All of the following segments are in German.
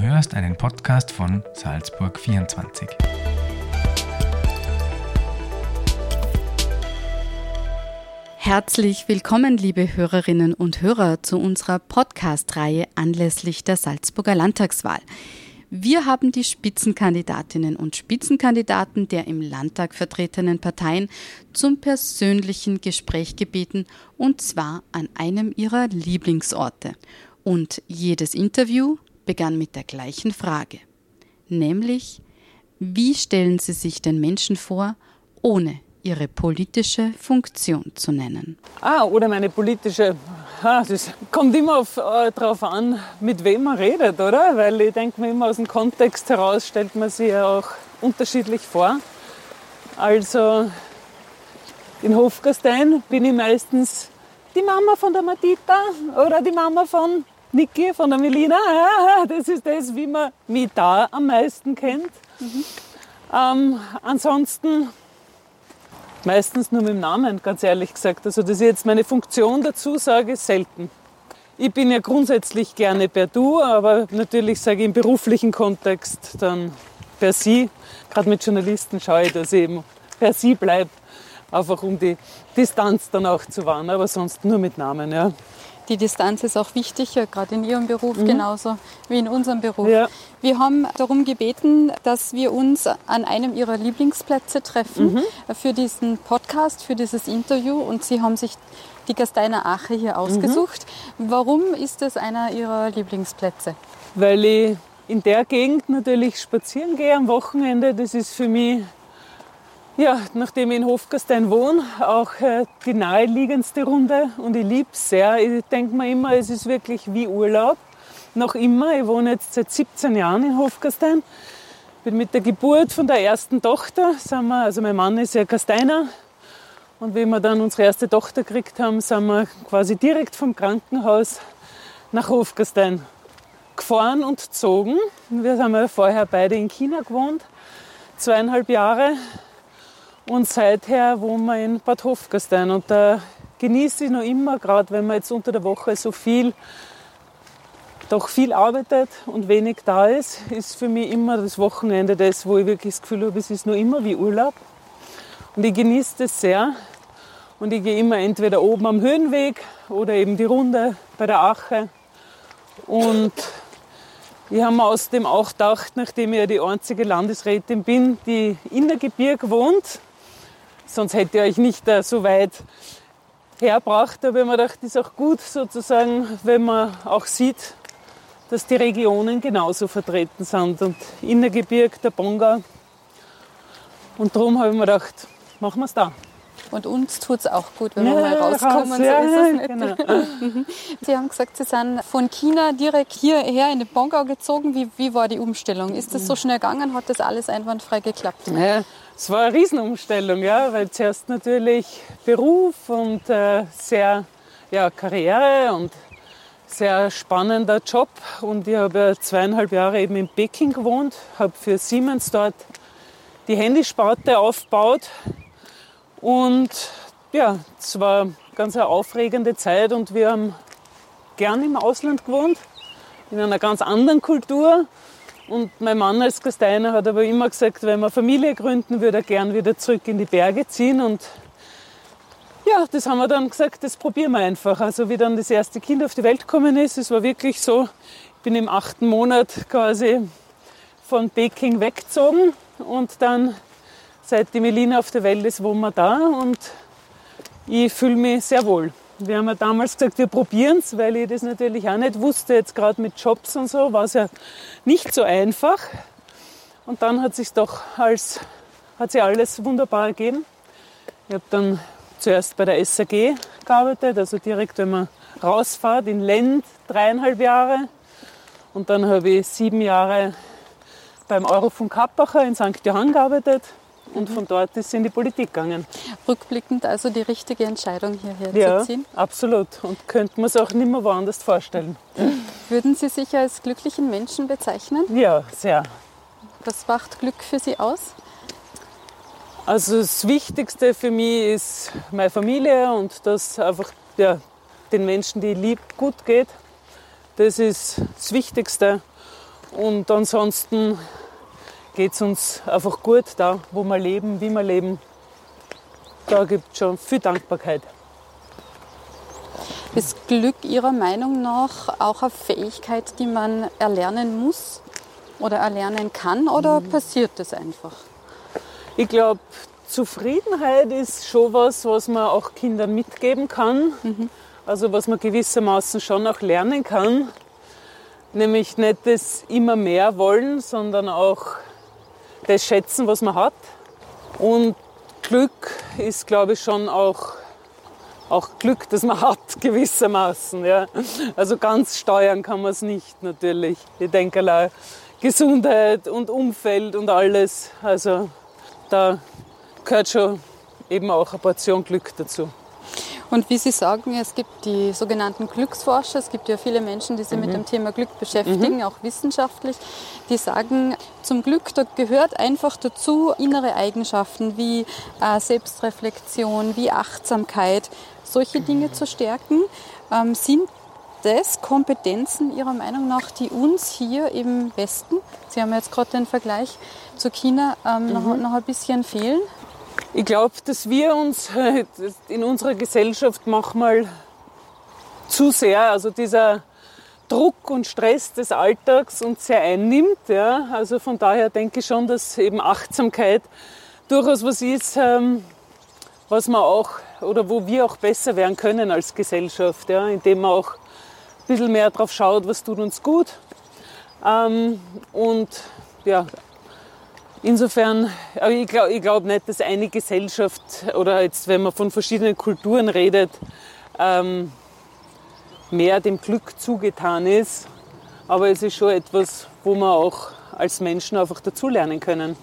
hörst einen Podcast von Salzburg 24. Herzlich willkommen, liebe Hörerinnen und Hörer, zu unserer Podcast-Reihe anlässlich der Salzburger Landtagswahl. Wir haben die Spitzenkandidatinnen und Spitzenkandidaten der im Landtag vertretenen Parteien zum persönlichen Gespräch gebeten, und zwar an einem ihrer Lieblingsorte. Und jedes Interview begann mit der gleichen Frage, nämlich, wie stellen Sie sich den Menschen vor, ohne ihre politische Funktion zu nennen? Ah, oder meine politische das kommt immer auf, äh, darauf an, mit wem man redet, oder? Weil ich denke mir immer aus dem Kontext heraus stellt man sich ja auch unterschiedlich vor. Also in Hofgastein bin ich meistens die Mama von der Matita oder die Mama von Niki, von der Melina. Das ist das, wie man mich da am meisten kennt. Mhm. Ähm, ansonsten Meistens nur mit dem Namen, ganz ehrlich gesagt. Also, dass ich jetzt meine Funktion dazu sage, selten. Ich bin ja grundsätzlich gerne per Du, aber natürlich sage ich im beruflichen Kontext dann per Sie. Gerade mit Journalisten schaue ich, dass ich eben per Sie bleibe, einfach um die Distanz dann auch zu wahren, aber sonst nur mit Namen. Ja die Distanz ist auch wichtig, gerade in Ihrem Beruf mhm. genauso wie in unserem Beruf. Ja. Wir haben darum gebeten, dass wir uns an einem Ihrer Lieblingsplätze treffen mhm. für diesen Podcast, für dieses Interview und Sie haben sich die Gasteiner Ache hier ausgesucht. Mhm. Warum ist das einer Ihrer Lieblingsplätze? Weil ich in der Gegend natürlich spazieren gehe am Wochenende. Das ist für mich ja, nachdem ich in Hofgastein wohne, auch äh, die naheliegendste Runde und ich liebe es sehr. Ich denke mir immer, es ist wirklich wie Urlaub. Noch immer, ich wohne jetzt seit 17 Jahren in Hofgastein. Bin mit der Geburt von der ersten Tochter, sind wir, also mein Mann ist ja Gasteiner, und wie wir dann unsere erste Tochter gekriegt haben, sind wir quasi direkt vom Krankenhaus nach Hofgastein gefahren und gezogen. Wir haben ja vorher beide in China gewohnt, zweieinhalb Jahre und seither wohnen wir in Bad Hofgastein. Und da genieße ich noch immer, gerade wenn man jetzt unter der Woche so viel, doch viel arbeitet und wenig da ist, ist für mich immer das Wochenende das, wo ich wirklich das Gefühl habe, es ist noch immer wie Urlaub. Und ich genieße das sehr. Und ich gehe immer entweder oben am Höhenweg oder eben die Runde bei der Ache. Und ich habe mir außerdem auch gedacht, nachdem ich ja die einzige Landesrätin bin, die in der Gebirg wohnt, sonst hätte ich euch nicht äh, so weit herbracht. Aber ich mir gedacht, ist auch gut sozusagen, wenn man auch sieht, dass die Regionen genauso vertreten sind. Und Innergebirg, der Bonga. Und darum habe ich mir gedacht, machen wir es da. Und uns tut es auch gut, wenn ja, wir mal rauskommen. Raus, so ja, ist es nicht. Genau. Sie haben gesagt, Sie sind von China direkt hierher in den Bongau gezogen. Wie, wie war die Umstellung? Ist das so schnell gegangen? Hat das alles einwandfrei geklappt? Ja, es war eine Riesenumstellung, ja, weil zuerst natürlich Beruf und äh, sehr ja, Karriere und sehr spannender Job. Und ich habe zweieinhalb Jahre eben in Peking gewohnt, habe für Siemens dort die Handysparte aufgebaut. Und ja, es war eine ganz eine aufregende Zeit und wir haben gern im Ausland gewohnt, in einer ganz anderen Kultur. Und mein Mann als Gasteiner hat aber immer gesagt, wenn wir Familie gründen, würde er gern wieder zurück in die Berge ziehen. Und ja, das haben wir dann gesagt, das probieren wir einfach. Also wie dann das erste Kind auf die Welt gekommen ist, es war wirklich so, ich bin im achten Monat quasi von Peking weggezogen und dann seit die Melina auf der Welt ist, wohnen wir da und ich fühle mich sehr wohl. Wir haben ja damals gesagt, wir probieren es, weil ich das natürlich auch nicht wusste. Jetzt gerade mit Jobs und so war es ja nicht so einfach. Und dann hat sich doch als hat sich alles wunderbar ergeben. Ich habe dann zuerst bei der SAG gearbeitet, also direkt, wenn man rausfährt, in Lend dreieinhalb Jahre. Und dann habe ich sieben Jahre beim Eurofunk Kappacher in St. Johann gearbeitet und von dort ist sie in die Politik gegangen. Rückblickend also die richtige Entscheidung hierher ja, zu ziehen? absolut. Und könnte man es auch nicht mehr woanders vorstellen. Würden Sie sich als glücklichen Menschen bezeichnen? Ja, sehr. Was macht Glück für Sie aus? Also das Wichtigste für mich ist meine Familie und dass einfach ja, den Menschen, die ich liebe, gut geht. Das ist das Wichtigste. Und ansonsten geht es uns einfach gut da, wo wir leben, wie wir leben. Da gibt es schon viel Dankbarkeit. Ist Glück Ihrer Meinung nach auch eine Fähigkeit, die man erlernen muss oder erlernen kann oder mhm. passiert das einfach? Ich glaube, Zufriedenheit ist schon was, was man auch Kindern mitgeben kann. Mhm. Also was man gewissermaßen schon auch lernen kann. Nämlich nicht das immer mehr wollen, sondern auch das schätzen, was man hat. Und Glück ist, glaube ich, schon auch, auch Glück, das man hat, gewissermaßen. Ja. Also ganz steuern kann man es nicht, natürlich. Ich denke, allein Gesundheit und Umfeld und alles. Also da gehört schon eben auch eine Portion Glück dazu. Und wie Sie sagen, es gibt die sogenannten Glücksforscher, es gibt ja viele Menschen, die sich mhm. mit dem Thema Glück beschäftigen, mhm. auch wissenschaftlich, die sagen, zum Glück, da gehört einfach dazu innere Eigenschaften wie äh, Selbstreflexion, wie Achtsamkeit, solche Dinge zu stärken. Ähm, sind das Kompetenzen Ihrer Meinung nach, die uns hier im Westen, Sie haben jetzt gerade den Vergleich zu China, ähm, mhm. noch, noch ein bisschen fehlen? Ich glaube, dass wir uns äh, in unserer Gesellschaft manchmal zu sehr, also dieser Druck und Stress des Alltags uns sehr einnimmt. Ja. Also von daher denke ich schon, dass eben Achtsamkeit durchaus was ist, ähm, was man auch oder wo wir auch besser werden können als Gesellschaft, ja, indem man auch ein bisschen mehr darauf schaut, was tut uns gut. Ähm, und ja, Insofern, aber ich glaube glaub nicht, dass eine Gesellschaft oder jetzt, wenn man von verschiedenen Kulturen redet, ähm, mehr dem Glück zugetan ist. Aber es ist schon etwas, wo wir auch als Menschen einfach dazulernen können.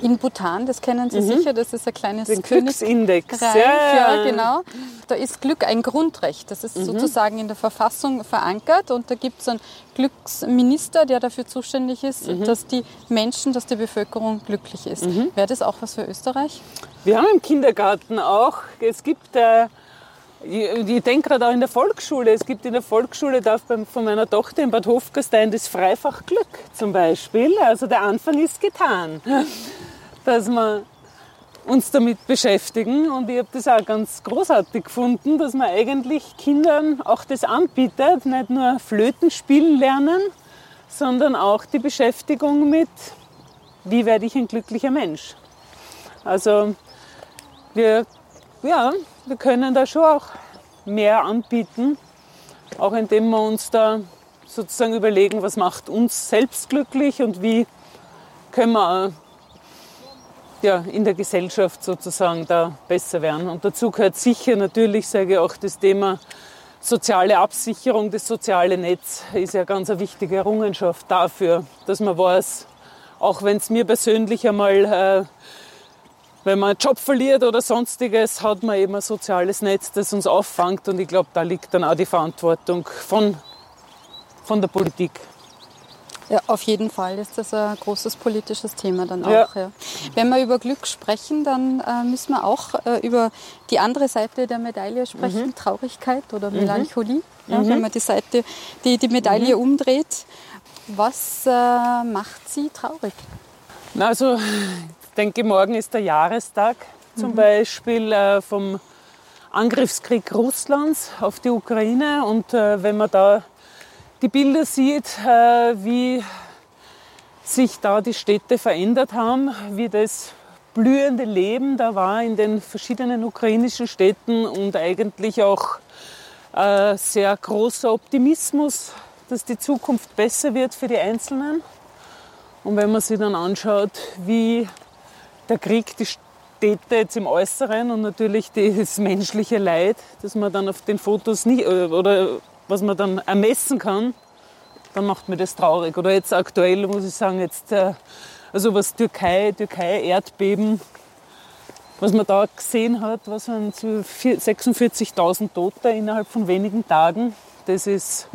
In Bhutan, das kennen Sie mhm. sicher, das ist ein kleines Den Glücksindex. Ja. ja. genau. Da ist Glück ein Grundrecht. Das ist mhm. sozusagen in der Verfassung verankert und da gibt es einen Glücksminister, der dafür zuständig ist, mhm. dass die Menschen, dass die Bevölkerung glücklich ist. Mhm. Wäre das auch was für Österreich? Wir haben im Kindergarten auch, es gibt äh, ich, ich denke gerade auch in der Volksschule. Es gibt in der Volksschule, darf beim, von meiner Tochter in Bad Hofgastein das Freifach Glück zum Beispiel. Also der Anfang ist getan dass wir uns damit beschäftigen. Und ich habe das auch ganz großartig gefunden, dass man eigentlich Kindern auch das anbietet, nicht nur Flöten spielen lernen, sondern auch die Beschäftigung mit, wie werde ich ein glücklicher Mensch. Also wir, ja, wir können da schon auch mehr anbieten, auch indem wir uns da sozusagen überlegen, was macht uns selbst glücklich und wie können wir ja, in der Gesellschaft sozusagen da besser werden. Und dazu gehört sicher natürlich, sage ich auch, das Thema soziale Absicherung, das soziale Netz ist ja ganz eine wichtige Errungenschaft dafür, dass man weiß, auch wenn es mir persönlich einmal, äh, wenn man einen Job verliert oder sonstiges, hat man eben ein soziales Netz, das uns auffängt. Und ich glaube, da liegt dann auch die Verantwortung von, von der Politik. Ja, auf jeden Fall ist das ein großes politisches Thema dann auch. Ja. Ja. Wenn wir über Glück sprechen, dann äh, müssen wir auch äh, über die andere Seite der Medaille sprechen, mhm. Traurigkeit oder mhm. Melancholie. Ja, mhm. Wenn man die Seite, die die Medaille mhm. umdreht. Was äh, macht Sie traurig? Also, ich denke, morgen ist der Jahrestag zum mhm. Beispiel äh, vom Angriffskrieg Russlands auf die Ukraine. Und äh, wenn man da die Bilder sieht, äh, wie sich da die Städte verändert haben, wie das blühende Leben da war in den verschiedenen ukrainischen Städten und eigentlich auch äh, sehr großer Optimismus, dass die Zukunft besser wird für die Einzelnen. Und wenn man sich dann anschaut, wie der Krieg die Städte jetzt im Äußeren und natürlich das menschliche Leid, das man dann auf den Fotos nicht, äh, oder was man dann ermessen kann, dann macht mir das traurig. Oder jetzt aktuell muss ich sagen, jetzt, äh, also was Türkei, Türkei, Erdbeben, was man da gesehen hat, was waren so 46.000 Tote innerhalb von wenigen Tagen, das ist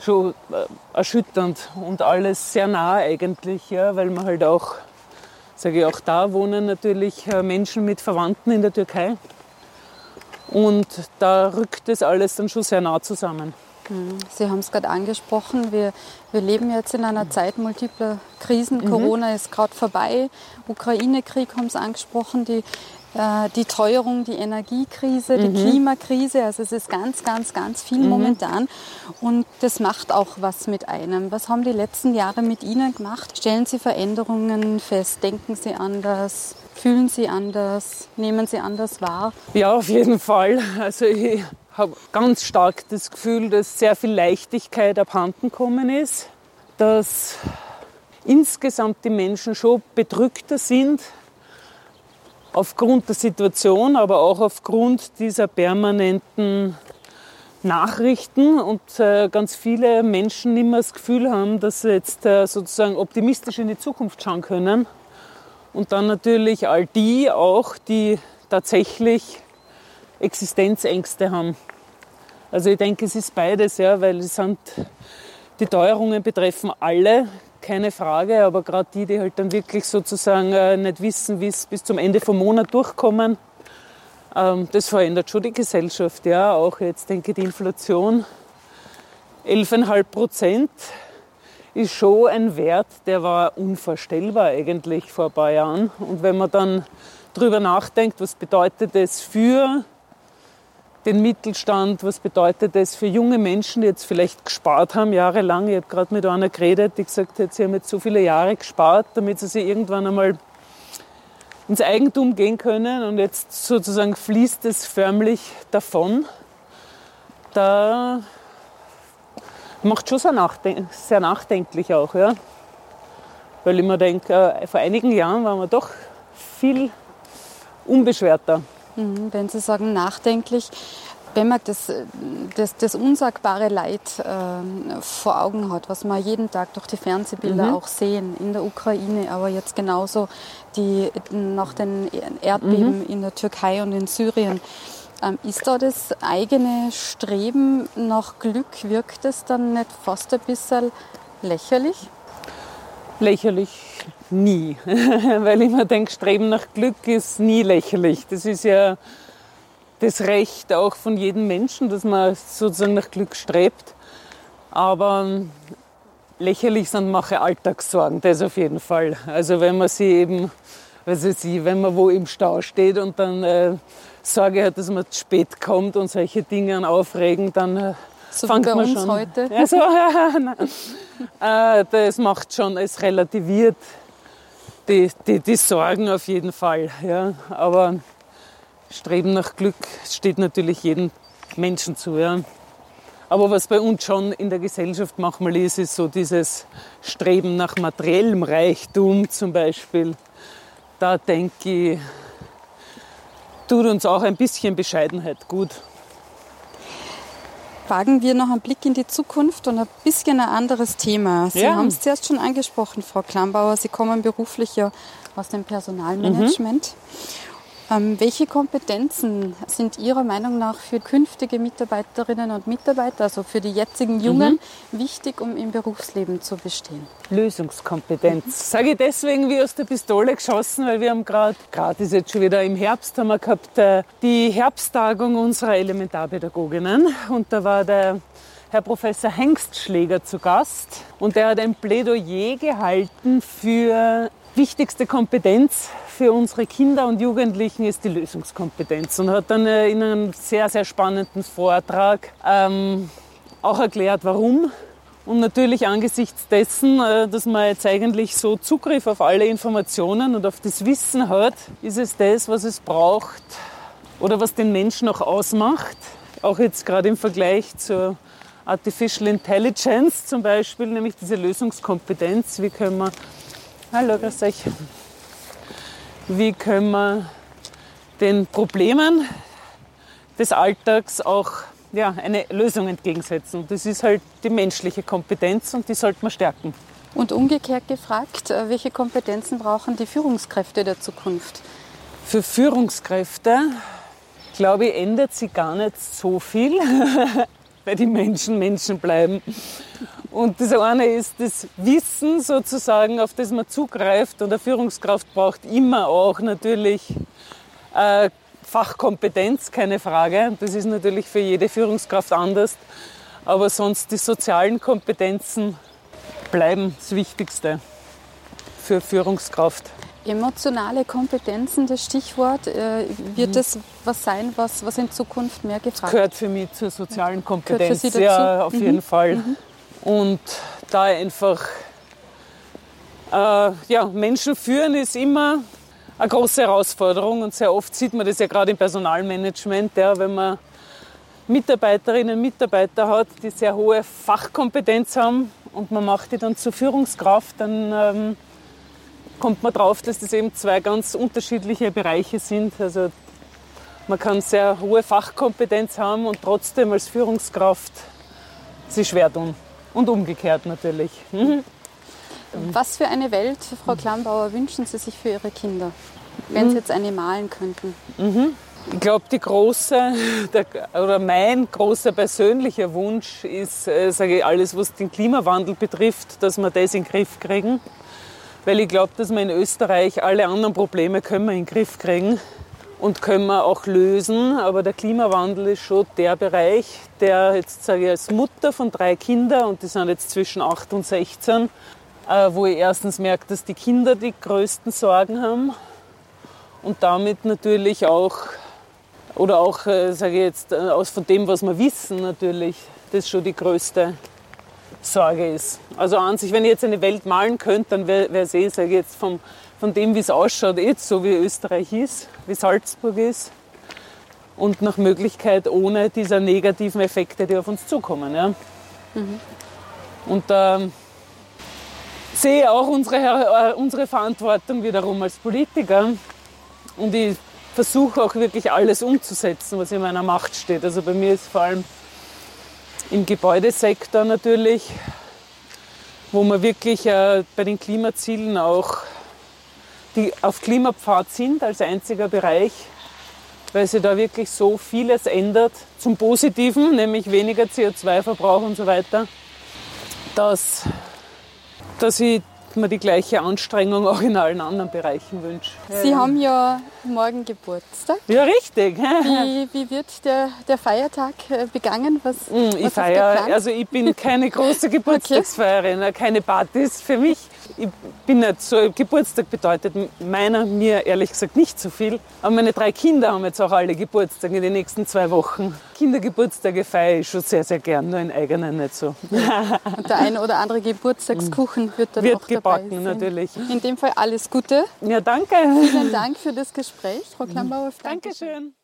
schon äh, erschütternd und alles sehr nah eigentlich, ja, weil man halt auch, sage ich auch da wohnen natürlich äh, Menschen mit Verwandten in der Türkei. Und da rückt das alles dann schon sehr nah zusammen. Hm, Sie haben es gerade angesprochen, wir, wir leben jetzt in einer Zeit multipler Krisen. Mhm. Corona ist gerade vorbei, Ukraine-Krieg haben Sie angesprochen, die, die Teuerung, die Energiekrise, mhm. die Klimakrise. Also es ist ganz, ganz, ganz viel mhm. momentan. Und das macht auch was mit einem. Was haben die letzten Jahre mit Ihnen gemacht? Stellen Sie Veränderungen fest? Denken Sie anders? Fühlen Sie anders? Nehmen Sie anders wahr? Ja, auf jeden Fall. Also ich habe ganz stark das Gefühl, dass sehr viel Leichtigkeit abhanden gekommen ist, dass insgesamt die Menschen schon bedrückter sind aufgrund der Situation, aber auch aufgrund dieser permanenten Nachrichten und äh, ganz viele Menschen mehr das Gefühl haben, dass sie jetzt äh, sozusagen optimistisch in die Zukunft schauen können. Und dann natürlich all die auch, die tatsächlich Existenzängste haben. Also ich denke, es ist beides, ja, weil es sind, die Teuerungen betreffen alle, keine Frage, aber gerade die, die halt dann wirklich sozusagen äh, nicht wissen, wie es bis zum Ende vom Monat durchkommen, ähm, das verändert schon die Gesellschaft. Ja, auch jetzt denke ich, die Inflation, 11,5 Prozent ist schon ein Wert, der war unvorstellbar eigentlich vor ein paar Jahren. Und wenn man dann darüber nachdenkt, was bedeutet das für den Mittelstand, was bedeutet das für junge Menschen, die jetzt vielleicht gespart haben, jahrelang. Ich habe gerade mit einer geredet, die gesagt hat, sie haben jetzt so viele Jahre gespart, damit sie sich irgendwann einmal ins Eigentum gehen können und jetzt sozusagen fließt es förmlich davon. Da macht schon sehr, nachden sehr nachdenklich auch, ja. Weil ich mir denke, äh, vor einigen Jahren waren wir doch viel unbeschwerter. Mhm, wenn Sie sagen nachdenklich, wenn man das, das, das unsagbare Leid äh, vor Augen hat, was wir jeden Tag durch die Fernsehbilder mhm. auch sehen, in der Ukraine, aber jetzt genauso die, nach den Erdbeben mhm. in der Türkei und in Syrien, ähm, ist da das eigene Streben nach Glück, wirkt es dann nicht fast ein bisschen lächerlich? Lächerlich nie, weil ich mir denke, Streben nach Glück ist nie lächerlich. Das ist ja das Recht auch von jedem Menschen, dass man sozusagen nach Glück strebt. Aber lächerlich sind manche Alltagssorgen, das auf jeden Fall. Also wenn man sie eben, was weiß ich, wenn man wo im Stau steht und dann äh, Sorge hat, dass man zu spät kommt und solche Dinge aufregen, dann äh, so fängt man uns schon. heute. Ja, so, äh, das macht schon, es relativiert die, die, die Sorgen auf jeden Fall. Ja. Aber Streben nach Glück steht natürlich jedem Menschen zu. Ja. Aber was bei uns schon in der Gesellschaft manchmal ist, ist so dieses Streben nach materiellem Reichtum zum Beispiel. Da denke ich, tut uns auch ein bisschen Bescheidenheit gut. Wagen wir noch einen Blick in die Zukunft und ein bisschen ein anderes Thema. Sie ja. haben es zuerst schon angesprochen, Frau Klambauer. Sie kommen beruflich ja aus dem Personalmanagement. Mhm. Ähm, welche Kompetenzen sind Ihrer Meinung nach für künftige Mitarbeiterinnen und Mitarbeiter, also für die jetzigen Jungen, mhm. wichtig, um im Berufsleben zu bestehen? Lösungskompetenz. Mhm. Sage ich deswegen wie aus der Pistole geschossen, weil wir haben gerade, gerade ist jetzt schon wieder im Herbst, haben wir gehabt äh, die Herbsttagung unserer Elementarpädagoginnen und da war der Herr Professor Hengstschläger zu Gast und er hat ein Plädoyer gehalten für wichtigste Kompetenz für unsere Kinder und Jugendlichen ist die Lösungskompetenz und hat dann äh, in einem sehr, sehr spannenden Vortrag ähm, auch erklärt, warum. Und natürlich angesichts dessen, äh, dass man jetzt eigentlich so Zugriff auf alle Informationen und auf das Wissen hat, ist es das, was es braucht oder was den Menschen auch ausmacht. Auch jetzt gerade im Vergleich zur Artificial Intelligence zum Beispiel, nämlich diese Lösungskompetenz. Wie können wir. Hallo, grüß euch wie können wir den Problemen des Alltags auch ja, eine Lösung entgegensetzen. Und das ist halt die menschliche Kompetenz und die sollte man stärken. Und umgekehrt gefragt, äh, welche Kompetenzen brauchen die Führungskräfte der Zukunft? Für Führungskräfte, glaube ich, ändert sich gar nicht so viel, weil die Menschen Menschen bleiben. Und das eine ist das Wissen sozusagen, auf das man zugreift. Und eine Führungskraft braucht immer auch natürlich äh, Fachkompetenz, keine Frage. Das ist natürlich für jede Führungskraft anders. Aber sonst die sozialen Kompetenzen bleiben das Wichtigste für Führungskraft. Emotionale Kompetenzen, das Stichwort. Äh, wird Mhm. das was sein, was, was in Zukunft mehr gefragt Gehört für mich zur sozialen Kompetenz. Sie dazu? Ja, auf Mhm. jeden Fall. Und da einfach äh, ja, Menschen führen ist immer eine große Herausforderung und sehr oft sieht man das ja gerade im Personalmanagement, ja, wenn man Mitarbeiterinnen und Mitarbeiter hat, die sehr hohe Fachkompetenz haben und man macht die dann zur Führungskraft, dann ähm, kommt man drauf, dass das eben zwei ganz unterschiedliche Bereiche sind. Also man kann sehr hohe Fachkompetenz haben und trotzdem als Führungskraft sich schwer tun. Und umgekehrt natürlich. Mhm. Was für eine Welt, Frau Klambauer, wünschen Sie sich für Ihre Kinder, wenn Mhm. Sie jetzt eine malen könnten? Ich glaube, die große, der, oder mein großer persönlicher Wunsch ist, äh, sage ich, alles, was den Klimawandel betrifft, dass wir das in den Griff kriegen. Weil ich glaube, dass wir in Österreich alle anderen Probleme können wir in den Griff kriegen und können wir auch lösen. Aber der Klimawandel ist schon der Bereich, der jetzt sage ich als Mutter von drei Kindern und die sind jetzt zwischen 8 und 16, äh, wo ich erstens merke, dass die Kinder die größten Sorgen haben und damit natürlich auch oder auch, äh, sage ich jetzt, äh, aus von dem, was wir wissen, natürlich, das schon die größte Sorge ist. Also an sich, wenn ich jetzt eine Welt malen könnte, dann wäre es eh, sage ich jetzt, vom, von dem, wie es ausschaut, eh so wie Österreich ist, wie Salzburg ist. Und nach Möglichkeit ohne diese negativen Effekte, die auf uns zukommen. Ja. Und ähm, sehe auch unsere, äh, unsere Verantwortung wiederum als Politiker. Und ich versuche auch wirklich alles umzusetzen, was in meiner Macht steht. Also bei mir ist vor allem im Gebäudesektor natürlich, wo wir wirklich äh, bei den Klimazielen auch die auf Klimapfad sind als einziger Bereich, weil sich da wirklich so vieles ändert zum Positiven, nämlich weniger CO2-Verbrauch und so weiter, dass, dass ich mir die gleiche Anstrengung auch in allen anderen Bereichen wünsche. Sie haben ja morgen Geburtstag. Ja, richtig. Wie, wie wird der, der Feiertag äh, begangen? Was, was Ich ist feiere, also ich bin keine große Geburtstagsfeierin, äh, keine Partys für mich. Ich bin nicht so, Geburtstag bedeutet meiner mir ehrlich gesagt nicht so viel. Aber meine drei Kinder haben jetzt auch alle Geburtstag in den nächsten zwei Wochen. Kindergeburtstage feiere ich schon sehr, sehr gern, nur in eigenen nicht so. Und der ein oder andere Geburtstagskuchen wird dann Wird auch dabei gebacken, sein. natürlich. In dem Fall alles Gute. Ja, danke. Vielen Dank für das Gespräch, Frau Klambauer. Dankeschön.